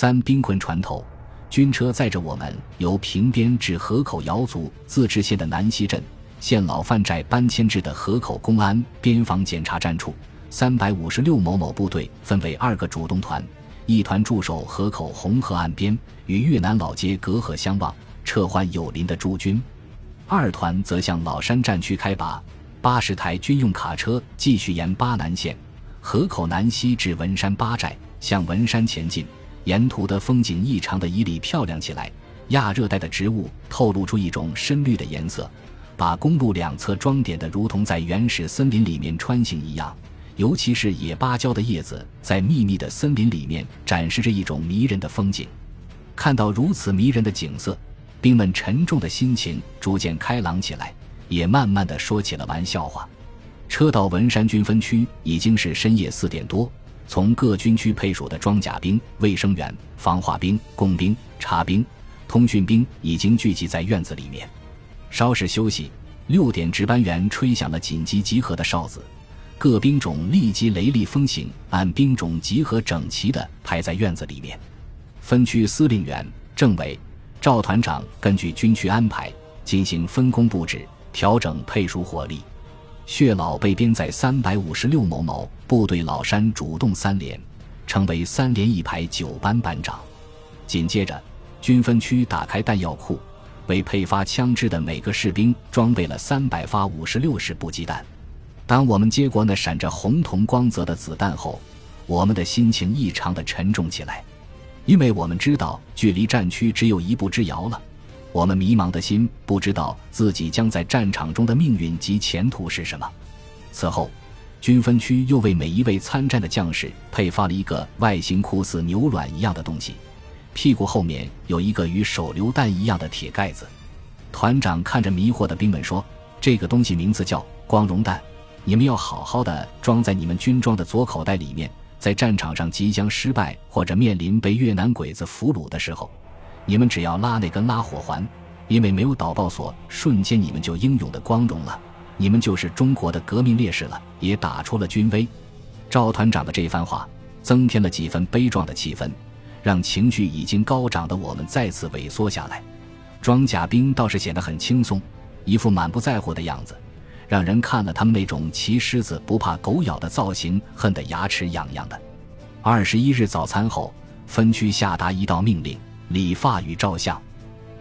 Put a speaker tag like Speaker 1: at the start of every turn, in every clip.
Speaker 1: 三兵困船头，军车载着我们由平边至河口瑶族自治县的南溪镇县老范寨搬迁至的河口公安边防检查站处。三百五十六某某部队分为二个主动团，一团驻守河口红河岸边，与越南老街隔河相望，撤换友邻的驻军；二团则向老山战区开拔，八十台军用卡车继续沿巴南线河口南溪至文山八寨，向文山前进。沿途的风景异常的旖旎漂亮起来，亚热带的植物透露出一种深绿的颜色，把公路两侧装点的如同在原始森林里面穿行一样。尤其是野芭蕉的叶子在密密的森林里面展示着一种迷人的风景。看到如此迷人的景色，兵们沉重的心情逐渐开朗起来，也慢慢的说起了玩笑话。车到文山军分区已经是深夜四点多。从各军区配属的装甲兵、卫生员、防化兵、工兵、察兵、通讯兵已经聚集在院子里面，稍事休息。六点值班员吹响了紧急集合的哨子，各兵种立即雷厉风行，按兵种集合，整齐地排在院子里面。分区司令员、政委、赵团长根据军区安排进行分工布置，调整配属火力。血老被编在三百五十六某某部队老山主动三连，成为三连一排九班班长。紧接着，军分区打开弹药库，为配发枪支的每个士兵装备了三百发五十六式步机弹。当我们接过那闪着红铜光泽的子弹后，我们的心情异常的沉重起来，因为我们知道距离战区只有一步之遥了。我们迷茫的心不知道自己将在战场中的命运及前途是什么。此后，军分区又为每一位参战的将士配发了一个外形酷似牛卵一样的东西，屁股后面有一个与手榴弹一样的铁盖子。团长看着迷惑的兵们说：“这个东西名字叫光荣弹，你们要好好的装在你们军装的左口袋里面，在战场上即将失败或者面临被越南鬼子俘虏的时候。”你们只要拉那根拉火环，因为没有导爆索，瞬间你们就英勇的光荣了，你们就是中国的革命烈士了，也打出了军威。赵团长的这番话增添了几分悲壮的气氛，让情绪已经高涨的我们再次萎缩下来。装甲兵倒是显得很轻松，一副满不在乎的样子，让人看了他们那种骑狮子不怕狗咬的造型，恨得牙齿痒痒的。二十一日早餐后，分区下达一道命令。理发与照相，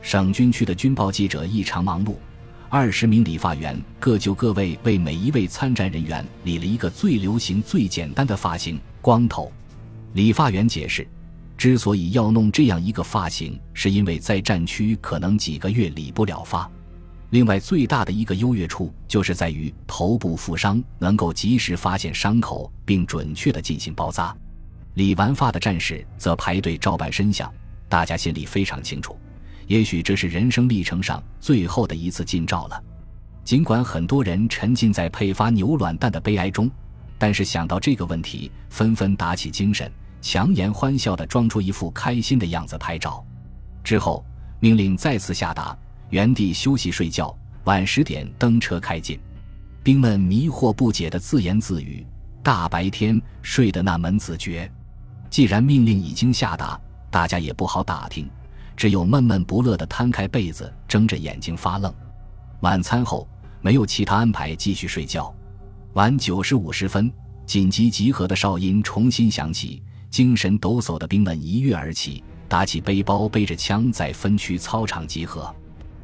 Speaker 1: 省军区的军报记者异常忙碌。二十名理发员各就各位，为每一位参战人员理了一个最流行、最简单的发型——光头。理发员解释，之所以要弄这样一个发型，是因为在战区可能几个月理不了发。另外，最大的一个优越处就是在于头部负伤能够及时发现伤口，并准确地进行包扎。理完发的战士则排队照办身相。大家心里非常清楚，也许这是人生历程上最后的一次近照了。尽管很多人沉浸在配发牛卵蛋的悲哀中，但是想到这个问题，纷纷打起精神，强颜欢笑地装出一副开心的样子拍照。之后，命令再次下达：原地休息睡觉，晚十点登车开进。兵们迷惑不解地自言自语：“大白天睡得那门子绝。”既然命令已经下达。大家也不好打听，只有闷闷不乐地摊开被子，睁着眼睛发愣。晚餐后没有其他安排，继续睡觉。晚九时五十分，紧急集合的哨音重新响起，精神抖擞的兵们一跃而起，打起背包，背着枪，在分区操场集合。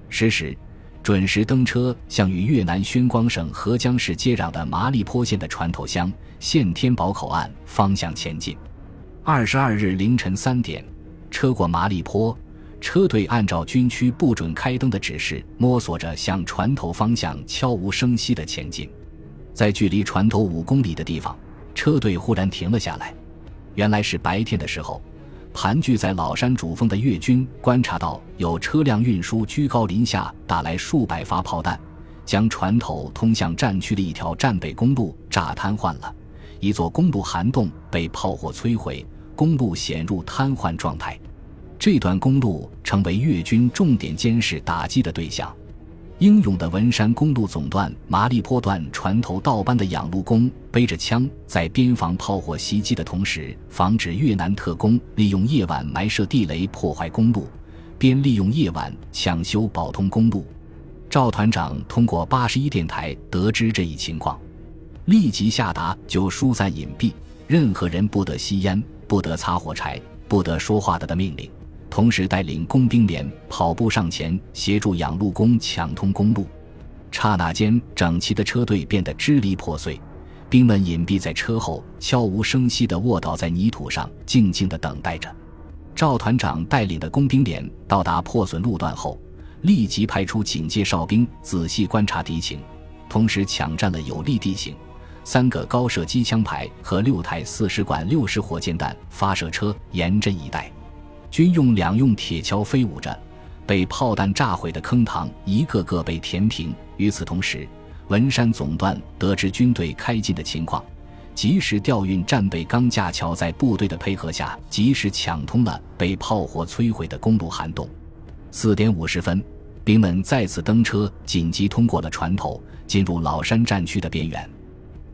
Speaker 1: 十时，准时登车，向与越南宣光省合江市接壤的麻栗坡县的船头乡县天宝口岸方向前进。二十二日凌晨三点。车过麻栗坡，车队按照军区不准开灯的指示，摸索着向船头方向悄无声息地前进。在距离船头五公里的地方，车队忽然停了下来。原来是白天的时候，盘踞在老山主峰的越军观察到有车辆运输居高临下打来数百发炮弹，将船头通向战区的一条战备公路炸瘫痪了，一座公路涵洞被炮火摧毁。公路陷入瘫痪状态，这段公路成为越军重点监视打击的对象。英勇的文山公路总段麻栗坡段船头倒班的养路工背着枪，在边防炮火袭击的同时，防止越南特工利用夜晚埋设地雷破坏公路，边利用夜晚抢修保通公路。赵团长通过八十一电台得知这一情况，立即下达就疏散隐蔽，任何人不得吸烟、不得擦火柴、不得说话的的命令。同时带领工兵连跑步上前，协助养路工抢通公路。刹那间，整齐的车队变得支离破碎，兵们隐蔽在车后，悄无声息地卧倒在泥土上，静静地等待着。赵团长带领的工兵连到达破损路段后，立即派出警戒哨兵仔细观察敌情，同时抢占了有利地形。三个高射机枪排和六台四十管六十火箭弹发射车严阵以待。军用两用铁锹飞舞着，被炮弹炸毁的坑塘一个个被填平。与此同时，文山总段得知军队开进的情况，及时调运战备钢架桥，在部队的配合下，及时抢通了被炮火摧毁的公路涵洞。四点五十分，兵们再次登车，紧急通过了船头，进入老山战区的边缘。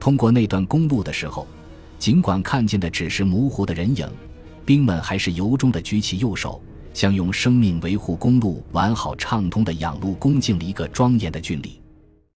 Speaker 1: 通过那段公路的时候，尽管看见的只是模糊的人影。兵们还是由衷地举起右手，向用生命维护公路完好畅通的养路恭敬了一个庄严的军礼。